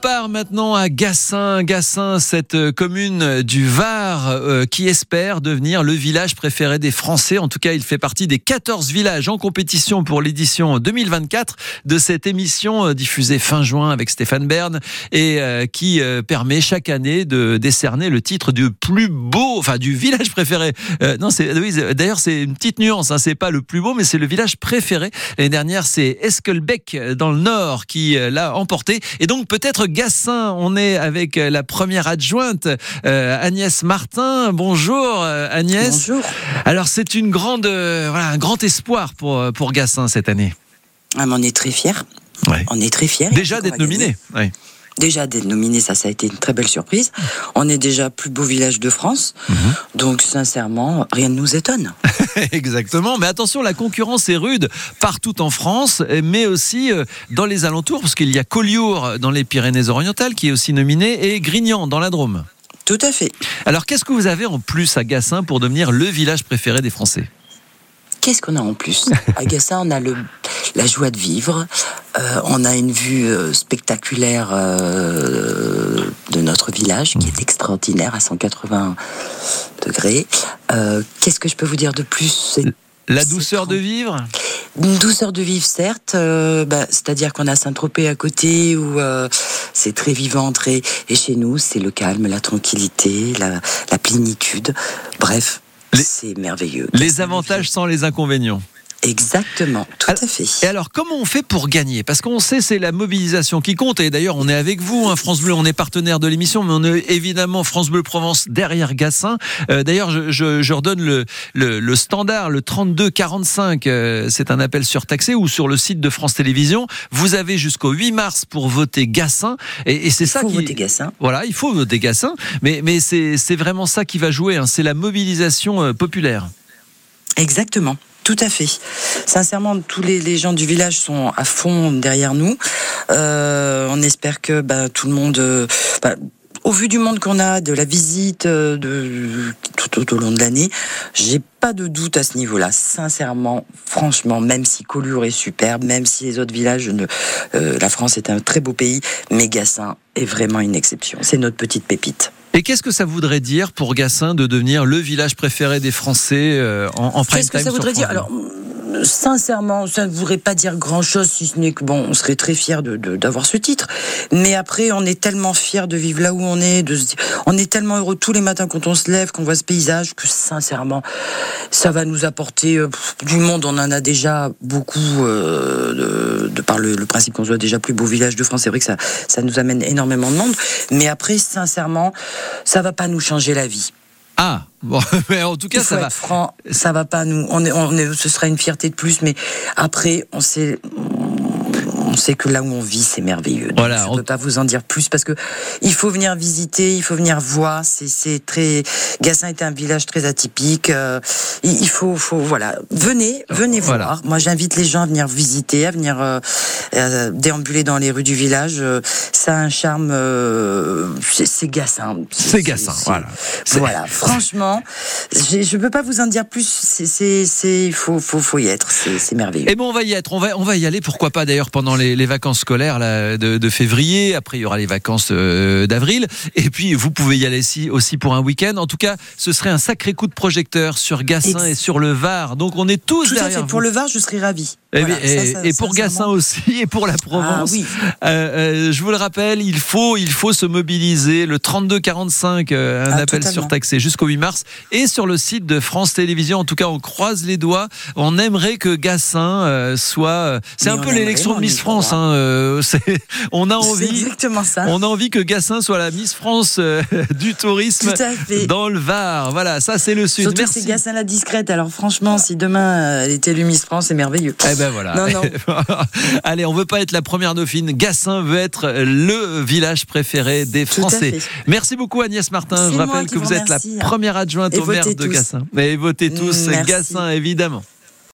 part maintenant à Gassin. Gassin, cette euh, commune du Var euh, qui espère devenir le village préféré des Français. En tout cas, il fait partie des 14 villages en compétition pour l'édition 2024 de cette émission euh, diffusée fin juin avec Stéphane Bern et euh, qui euh, permet chaque année de décerner le titre du plus beau, enfin du village préféré. Euh, non, c'est d'ailleurs c'est une petite nuance. Hein, c'est pas le plus beau, mais c'est le village préféré. L'année dernière, c'est Esquelbec euh, dans le Nord qui l'a emporté. Et donc peut-être Gassin. On est avec euh, la première adjointe euh, Agnès Martin. Bonjour euh, Agnès. Bonjour. Alors c'est une grande, voilà, un grand espoir pour pour Gassin cette année. Ah, on est très fiers. Ouais. On est très fiers. Déjà d'être nominé. Déjà d'être nominé, ça, ça a été une très belle surprise. On est déjà plus beau village de France. Mhm. Donc, sincèrement, rien ne nous étonne. Exactement. Mais attention, la concurrence est rude partout en France, mais aussi euh, dans les alentours, parce qu'il y a Collioure dans les Pyrénées-Orientales qui est aussi nominé et Grignan dans la Drôme. Tout à fait. Alors, qu'est-ce que vous avez en plus à Gassin pour devenir le village préféré des Français? Qu'est-ce qu'on a en plus? À Gassin, on a le, la joie de vivre. Euh, on a une vue euh, spectaculaire euh, de notre village qui est extraordinaire à 180 degrés. Qu'est-ce que je peux vous dire de plus? La douceur de vivre? Une douceur de vivre, certes, euh, bah, c'est-à-dire qu'on a Saint-Tropez à côté où euh, c'est très vivant, très... et chez nous, c'est le calme, la tranquillité, la, la plénitude. Bref, c'est merveilleux. Les avantages sans les inconvénients. Exactement, tout Alors- à fait. Et alors, comment on fait pour gagner? Parce qu'on sait, c'est la mobilisation qui compte. Et d'ailleurs, on est avec vous, hein, France Bleu, on est partenaire de l'émission, mais on est évidemment France Bleu Provence derrière Gassin. Euh, d'ailleurs, je, je, je redonne le, le, le standard, le 3245. euh, c'est un appel surtaxé ou sur le site de France Télévisions. Vous avez jusqu'au 8 mars pour voter Gassin. Et, et c'est ça faut qui. voter Gassin. Voilà, il faut voter Gassin. Mais, c'est vraiment ça qui va jouer. hein, c'est la mobilisation euh, populaire. Exactement. Tout à fait. Sincèrement, tous les, gens du village sont à fond derrière nous. Euh, on espère que bah, tout le monde, euh, bah, au vu du monde qu'on a, de la visite euh, tout, au long de l'année, j'ai pas de doute à ce niveau-là. Sincèrement, franchement, même si Collioure est superbe, même si les autres villages, la France est un très beau pays, mais Gassin est vraiment une exception. C'est notre petite pépite. Et qu'est-ce que ça voudrait dire pour Gassin de devenir le village préféré des Français euh, en, en prime Qu'est-ce que ça voudrait dire Alors, sincèrement, ça ne voudrait pas dire grand-chose, si ce n'est que, bon, on serait très fiers de, de- d'avoir ce titre. Mais après, on est tellement fiers de vivre là où on est, de se dire- on est tellement heureux tous les matins quand on se lève, qu'on voit ce paysage, que sincèrement, ça va nous apporter euh, du monde. On en a déjà beaucoup, euh, de, de par le, le principe qu'on soit déjà plus beau village de France. C'est vrai que ça, ça nous amène énormément de monde. Mais après, sincèrement, ça va pas nous changer la vie. Ah, bon, mais en tout cas, ça va. franc, ça va pas nous. On est, on est, ce sera une fierté de plus, mais après, on sait, sait que là où on vit, c'est merveilleux. Donc, Voilà, je on- peux pas vous en dire plus parce que il faut venir visiter, il faut venir voir. C'est, très. Gassin est un village très atypique. euh, il, faut, faut, voilà, venez, venez Voilà. voir. Moi, j'invite les gens à venir visiter, à venir euh, euh, déambuler dans les rues du village. Euh, Ça a un charme. c'est, Gassin. C'est Gassin, voilà. Voilà, franchement, je ne peux pas vous en dire plus. C'est, il faut, faut, faut y être. C'est, merveilleux. Eh ben, on va y être, on va, on va y aller. Pourquoi pas d'ailleurs pendant les, les vacances scolaires là, de, de février. Après, il y aura les vacances euh, d'avril. Et puis, vous pouvez y aller aussi, aussi pour un week-end. En tout cas, ce serait un sacré coup de projecteur sur Gassin et sur le Var. Donc, on est tous Tout à derrière fait. vous. Pour le Var, je serais ravie. Eh Voilà, et, ça, ça, et pour Gassin aussi, et pour la Ah Provence. oui. Euh, euh, je vous le rappelle, il faut, il faut se mobiliser. Le 3245, euh, un Ah, appel totalement. surtaxé jusqu'au 8 mars. Et sur le site de France Télévisions, en tout cas, on croise les doigts. On aimerait que Gassin soit. C'est un peu l'élection de Miss y France. hein, euh, on a envie. exactement ça. On a envie que Gassin soit la Miss France euh, du tourisme Tout à fait. dans le Var. Voilà, ça c'est le Sud. Surtout Merci. c'est Gassin la discrète. Alors franchement, si demain euh, elle était élue Miss France, c'est merveilleux. Eh ben voilà. Non, non. Allez, on veut pas être la première dauphine. Gassin veut être le village préféré des Français. Merci beaucoup Agnès Martin. C'est Je rappelle que vous vous êtes la remercie. première adjointe Et au maire de tous. Gassin. Et votez tous Merci. Gassin évidemment.